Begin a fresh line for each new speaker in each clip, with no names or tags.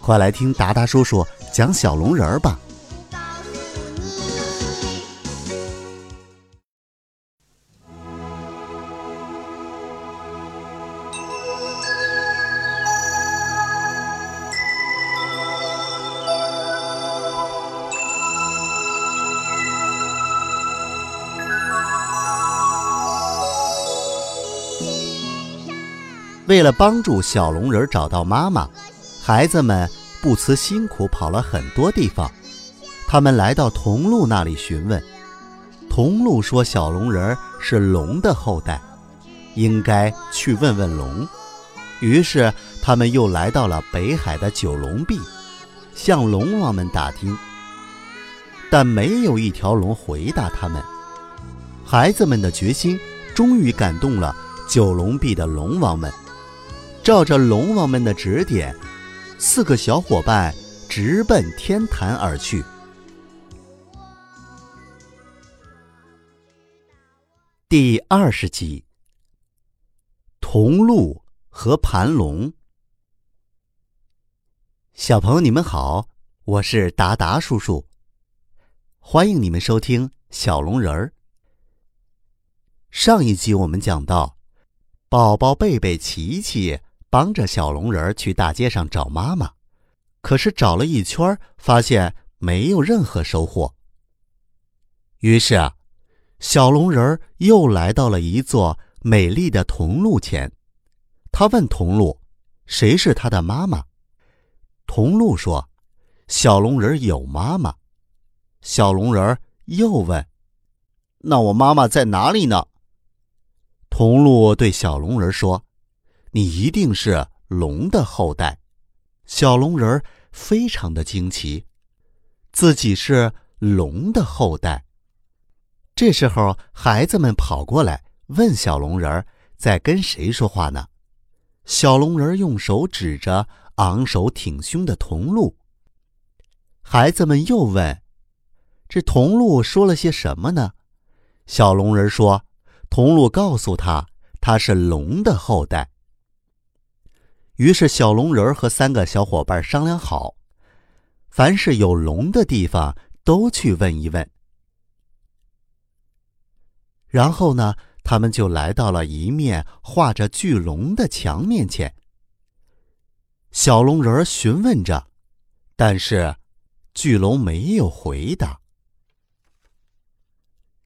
快来听达达叔叔讲小龙人儿吧。为了帮助小龙人找到妈妈，孩子们不辞辛苦跑了很多地方。他们来到童鹿那里询问，童鹿说小龙人是龙的后代，应该去问问龙。于是他们又来到了北海的九龙壁，向龙王们打听，但没有一条龙回答他们。孩子们的决心终于感动了九龙壁的龙王们。照着龙王们的指点，四个小伙伴直奔天坛而去。第二十集：铜鹿和盘龙。小朋友，你们好，我是达达叔叔，欢迎你们收听小龙人儿。上一集我们讲到，宝宝贝贝琪琪。帮着小龙人去大街上找妈妈，可是找了一圈，发现没有任何收获。于是啊，小龙人又来到了一座美丽的铜路前。他问铜路：“谁是他的妈妈？”铜路说：“小龙人有妈妈。”小龙人又问：“那我妈妈在哪里呢？”铜路对小龙人说。你一定是龙的后代，小龙人儿非常的惊奇，自己是龙的后代。这时候，孩子们跑过来问小龙人儿在跟谁说话呢？小龙人用手指着昂首挺胸的铜鹿。孩子们又问：“这铜鹿说了些什么呢？”小龙人说：“铜鹿告诉他，他是龙的后代。”于是，小龙人儿和三个小伙伴商量好，凡是有龙的地方都去问一问。然后呢，他们就来到了一面画着巨龙的墙面前。小龙人儿询问着，但是巨龙没有回答。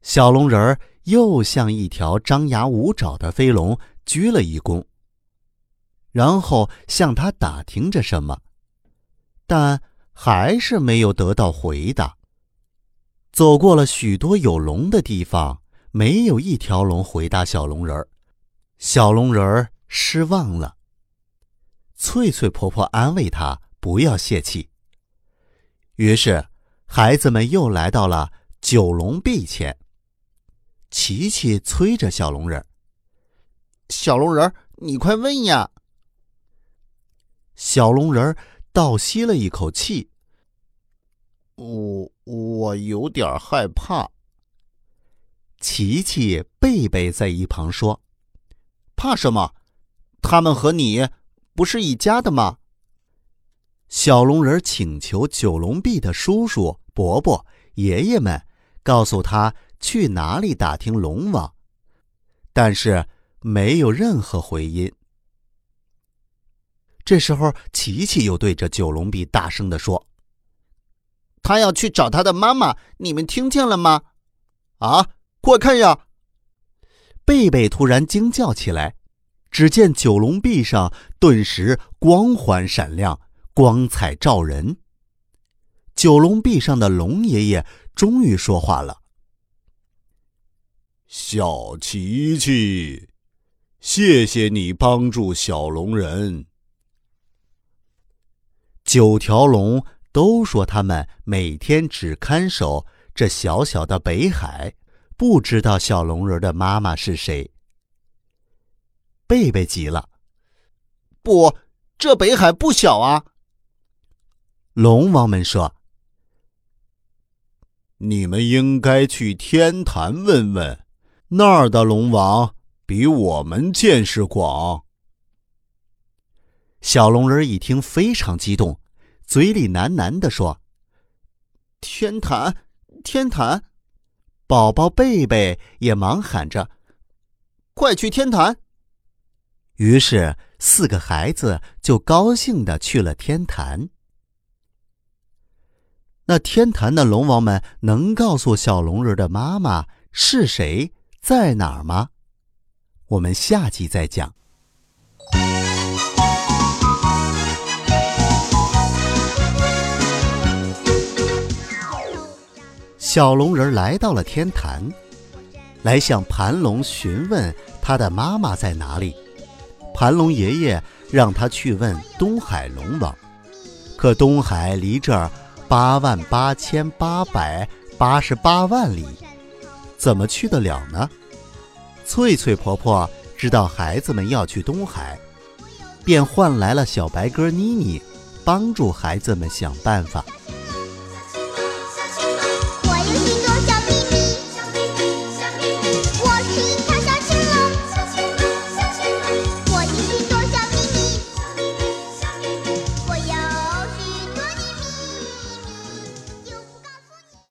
小龙人儿又向一条张牙舞爪的飞龙鞠了一躬。然后向他打听着什么，但还是没有得到回答。走过了许多有龙的地方，没有一条龙回答小龙人儿。小龙人儿失望了。翠翠婆婆安慰他不要泄气。于是，孩子们又来到了九龙壁前。琪琪催着小龙人儿：“
小龙人儿，你快问呀！”
小龙人倒吸了一口气。
我我有点害怕。
琪琪、贝贝在一旁说：“
怕什么？他们和你不是一家的吗？”
小龙人请求九龙壁的叔叔、伯伯、爷爷们告诉他去哪里打听龙王，但是没有任何回音。这时候，琪琪又对着九龙壁大声地说：“
他要去找他的妈妈，你们听见了吗？啊，快看呀！”
贝贝突然惊叫起来，只见九龙壁上顿时光环闪亮，光彩照人。九龙壁上的龙爷爷终于说话了：“
小琪琪，谢谢你帮助小龙人。”
九条龙都说他们每天只看守这小小的北海，不知道小龙人的妈妈是谁。贝贝急了：“
不，这北海不小啊！”
龙王们说：“
你们应该去天坛问问，那儿的龙王比我们见识广。”
小龙人一听非常激动，嘴里喃喃地说：“
天坛，天坛！”
宝宝贝贝也忙喊着：“
快去天坛！”
于是四个孩子就高兴的去了天坛。那天坛的龙王们能告诉小龙人的妈妈是谁在哪儿吗？我们下集再讲。小龙人来到了天坛，来向盘龙询问他的妈妈在哪里。盘龙爷爷让他去问东海龙王，可东海离这儿八万八千八百八十八万里，怎么去得了呢？翠翠婆婆知道孩子们要去东海，便唤来了小白鸽妮妮，帮助孩子们想办法。